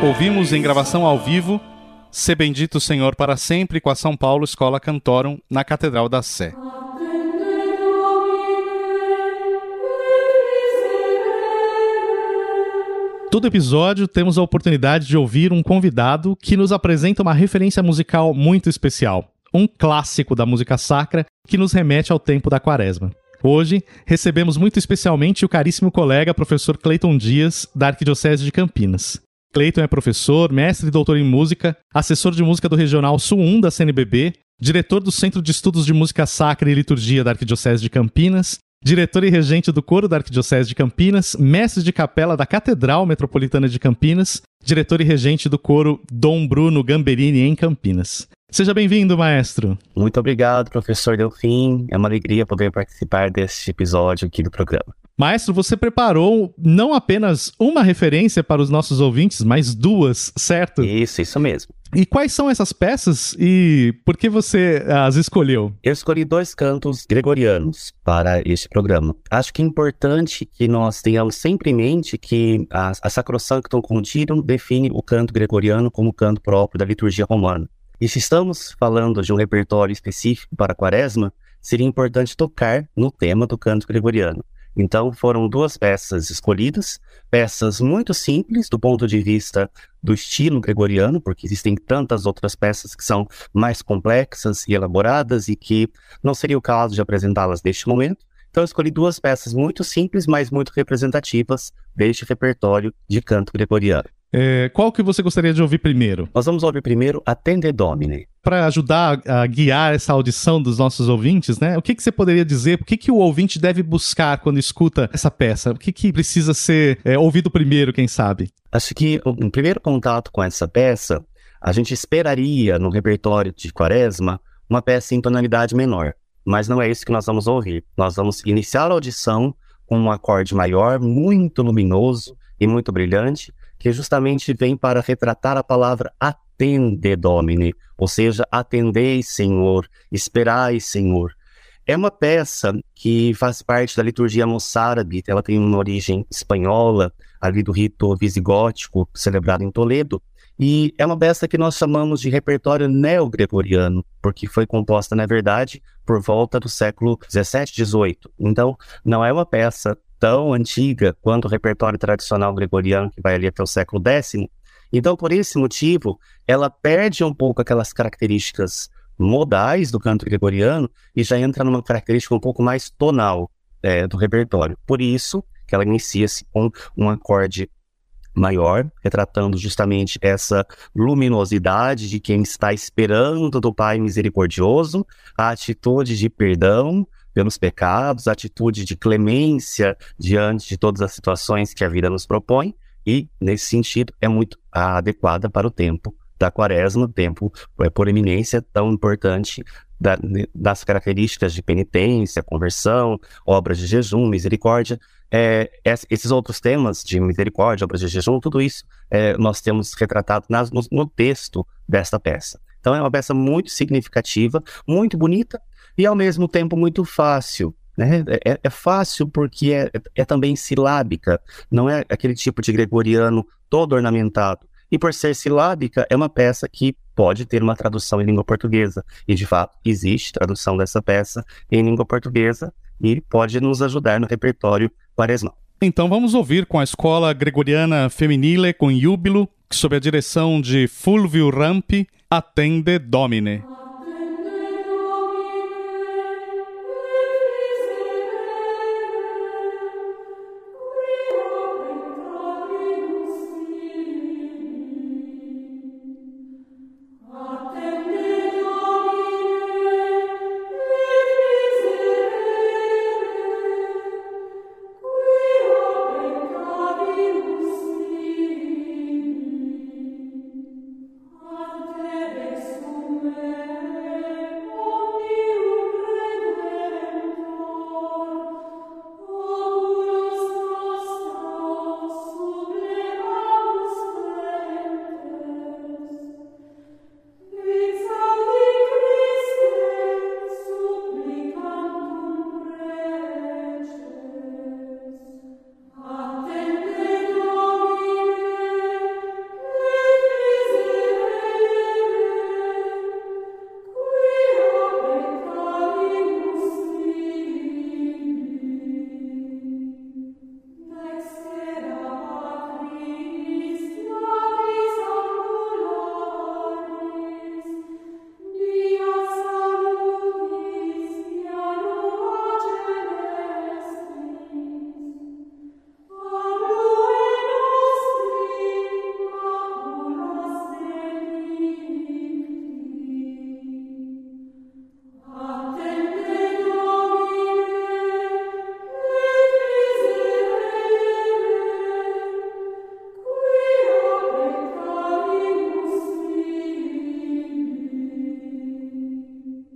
Ouvimos em gravação ao vivo Se Bendito Senhor para Sempre com a São Paulo Escola Cantorum na Catedral da Sé. Todo episódio temos a oportunidade de ouvir um convidado que nos apresenta uma referência musical muito especial, um clássico da música sacra que nos remete ao tempo da quaresma. Hoje, recebemos muito especialmente o caríssimo colega professor Cleiton Dias, da Arquidiocese de Campinas. Cleiton é professor, mestre e doutor em música, assessor de música do Regional Sul 1 da CNBB, diretor do Centro de Estudos de Música Sacra e Liturgia da Arquidiocese de Campinas, diretor e regente do Coro da Arquidiocese de Campinas, mestre de capela da Catedral Metropolitana de Campinas, diretor e regente do Coro Dom Bruno Gamberini em Campinas. Seja bem-vindo, maestro. Muito obrigado, professor Delfim. É uma alegria poder participar deste episódio aqui do programa. Maestro, você preparou não apenas uma referência para os nossos ouvintes, mas duas, certo? Isso, isso mesmo. E quais são essas peças e por que você as escolheu? Eu escolhi dois cantos gregorianos para este programa. Acho que é importante que nós tenhamos sempre em mente que a, a Sacrosanctum Continuum define o canto gregoriano como canto próprio da liturgia romana. E se estamos falando de um repertório específico para a quaresma, seria importante tocar no tema do canto gregoriano. Então foram duas peças escolhidas, peças muito simples do ponto de vista do estilo gregoriano, porque existem tantas outras peças que são mais complexas e elaboradas e que não seria o caso de apresentá-las neste momento. Então escolhi duas peças muito simples, mas muito representativas deste repertório de canto gregoriano. É, qual que você gostaria de ouvir primeiro? Nós vamos ouvir primeiro Attende Domine. Para ajudar a, a guiar essa audição dos nossos ouvintes, né? O que, que você poderia dizer? O que, que o ouvinte deve buscar quando escuta essa peça? O que, que precisa ser é, ouvido primeiro, quem sabe? Acho que o um primeiro contato com essa peça, a gente esperaria no repertório de Quaresma uma peça em tonalidade menor, mas não é isso que nós vamos ouvir. Nós vamos iniciar a audição com um acorde maior, muito luminoso e muito brilhante, que justamente vem para retratar a palavra attende domine, ou seja, atendei, Senhor, esperai, Senhor. É uma peça que faz parte da liturgia moçárabe, ela tem uma origem espanhola, ali do rito visigótico, celebrado em Toledo, e é uma peça que nós chamamos de repertório neo-gregoriano, porque foi composta, na verdade, por volta do século 17, 18. Então, não é uma peça tão antiga quanto o repertório tradicional gregoriano, que vai ali até o século X. Então, por esse motivo, ela perde um pouco aquelas características modais do canto gregoriano e já entra numa característica um pouco mais tonal é, do repertório. Por isso que ela inicia-se com um acorde maior, retratando justamente essa luminosidade de quem está esperando do Pai misericordioso, a atitude de perdão pelos pecados, atitude de clemência diante de todas as situações que a vida nos propõe, e, nesse sentido, é muito adequada para o tempo da quaresma, tempo é, por eminência tão importante da, das características de penitência, conversão, obras de jejum, misericórdia. É, esses outros temas de misericórdia, obras de jejum, tudo isso é, nós temos retratado nas, no, no texto desta peça. Então é uma peça muito significativa, muito bonita e ao mesmo tempo muito fácil. Né? É, é, fácil porque é, é, também silábica, não é aquele tipo de gregoriano todo ornamentado. E por ser silábica, é uma peça que pode ter uma tradução em língua portuguesa. E de fato, existe tradução dessa peça em língua portuguesa e pode nos ajudar no repertório quaresmal. Então vamos ouvir com a Escola Gregoriana Feminile com Júbilo, sob a direção de Fulvio Rampi, Atende Domine.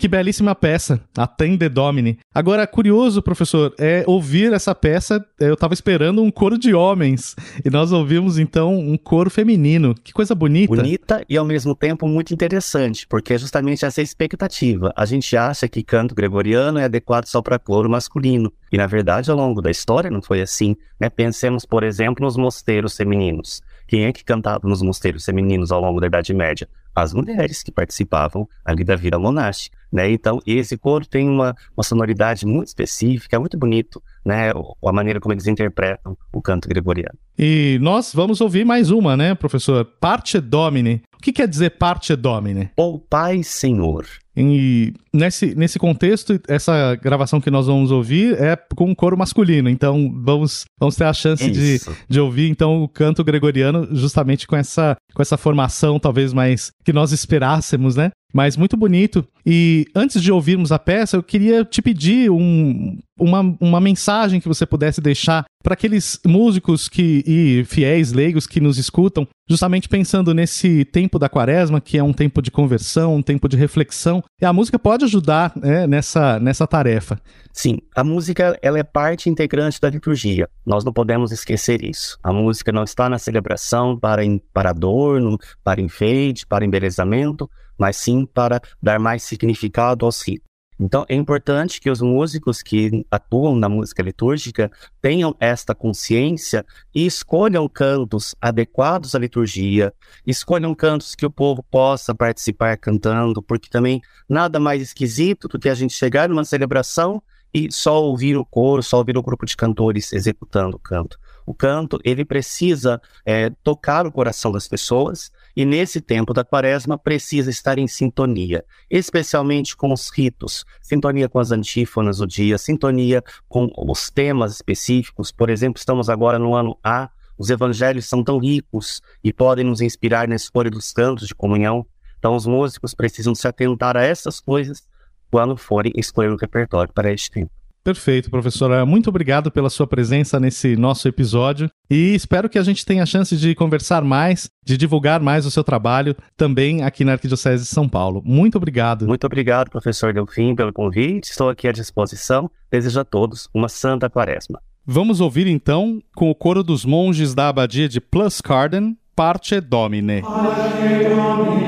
Que belíssima peça, Attende Domine. Agora, curioso, professor, é ouvir essa peça, eu estava esperando um coro de homens, e nós ouvimos então um coro feminino. Que coisa bonita. Bonita e ao mesmo tempo muito interessante, porque é justamente essa expectativa. A gente acha que canto gregoriano é adequado só para coro masculino, e na verdade, ao longo da história não foi assim. Né? Pensemos, por exemplo, nos mosteiros femininos. Quem é que cantava nos mosteiros femininos ao longo da Idade Média? As mulheres que participavam ali da vida monástica. Né? Então, esse coro tem uma, uma sonoridade muito específica, é muito bonito, né? A maneira como eles interpretam o canto gregoriano. E nós vamos ouvir mais uma, né, professor? Parte Domine. O que quer dizer parte Domine? O Pai Senhor. E nesse, nesse contexto, essa gravação que nós vamos ouvir é com um coro masculino, então vamos, vamos ter a chance de, de ouvir então o canto gregoriano justamente com essa, com essa formação talvez mais que nós esperássemos, né? Mas muito bonito. E antes de ouvirmos a peça, eu queria te pedir um, uma, uma mensagem que você pudesse deixar para aqueles músicos que, e fiéis leigos que nos escutam, justamente pensando nesse tempo da quaresma, que é um tempo de conversão, um tempo de reflexão. E a música pode ajudar né, nessa, nessa tarefa. Sim, a música ela é parte integrante da liturgia. Nós não podemos esquecer isso. A música não está na celebração para, para adorno, para enfeite, para embelezamento, mas sim para dar mais significado aos ritos. Então, é importante que os músicos que atuam na música litúrgica tenham esta consciência e escolham cantos adequados à liturgia, escolham cantos que o povo possa participar cantando, porque também nada mais esquisito do que a gente chegar numa celebração e só ouvir o coro, só ouvir o grupo de cantores executando o canto. O canto, ele precisa é, tocar o coração das pessoas e nesse tempo da quaresma precisa estar em sintonia, especialmente com os ritos, sintonia com as antífonas do dia, sintonia com os temas específicos. Por exemplo, estamos agora no ano A Os evangelhos são tão ricos e podem nos inspirar na escolha dos cantos de comunhão. Então, os músicos precisam se atentar a essas coisas quando forem escolher o repertório para este tempo. Perfeito, professora. Muito obrigado pela sua presença nesse nosso episódio e espero que a gente tenha a chance de conversar mais, de divulgar mais o seu trabalho também aqui na Arquidiocese de São Paulo. Muito obrigado. Muito obrigado, professor Delfim, pelo convite. Estou aqui à disposição. Desejo a todos uma santa quaresma. Vamos ouvir então, com o coro dos monges da abadia de Pluscarden, Parte Domine. Pace Domine,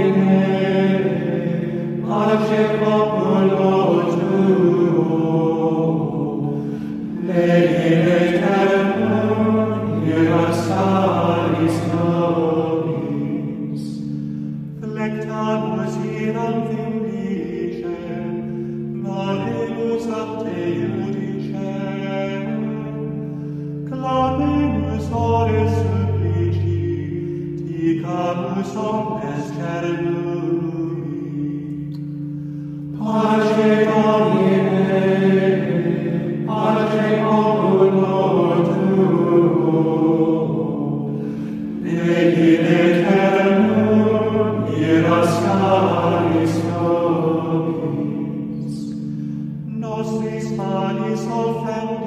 clamemus ore supplici, dicamus omnes cernui. Pace domine, pace omnor tuo. Vedi le iras caris nobis. Nostris panis offendum,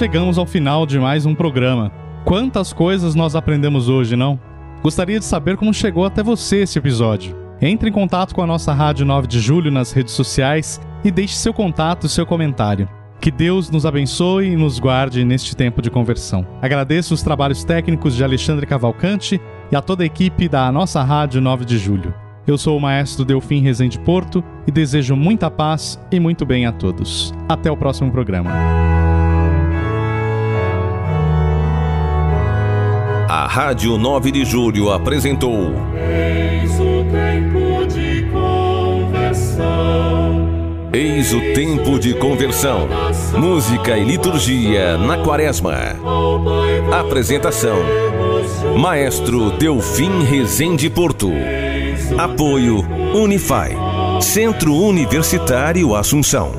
chegamos ao final de mais um programa. Quantas coisas nós aprendemos hoje, não? Gostaria de saber como chegou até você esse episódio. Entre em contato com a nossa Rádio 9 de Julho nas redes sociais e deixe seu contato e seu comentário. Que Deus nos abençoe e nos guarde neste tempo de conversão. Agradeço os trabalhos técnicos de Alexandre Cavalcante e a toda a equipe da nossa Rádio 9 de Julho. Eu sou o maestro Delfim Rezende Porto e desejo muita paz e muito bem a todos. Até o próximo programa. Rádio 9 de Julho apresentou Eis o tempo de conversão. Eis o Tempo de Conversão. Música e liturgia na Quaresma. Apresentação: Maestro Delfim Rezende Porto. Apoio Unify. Centro Universitário Assunção.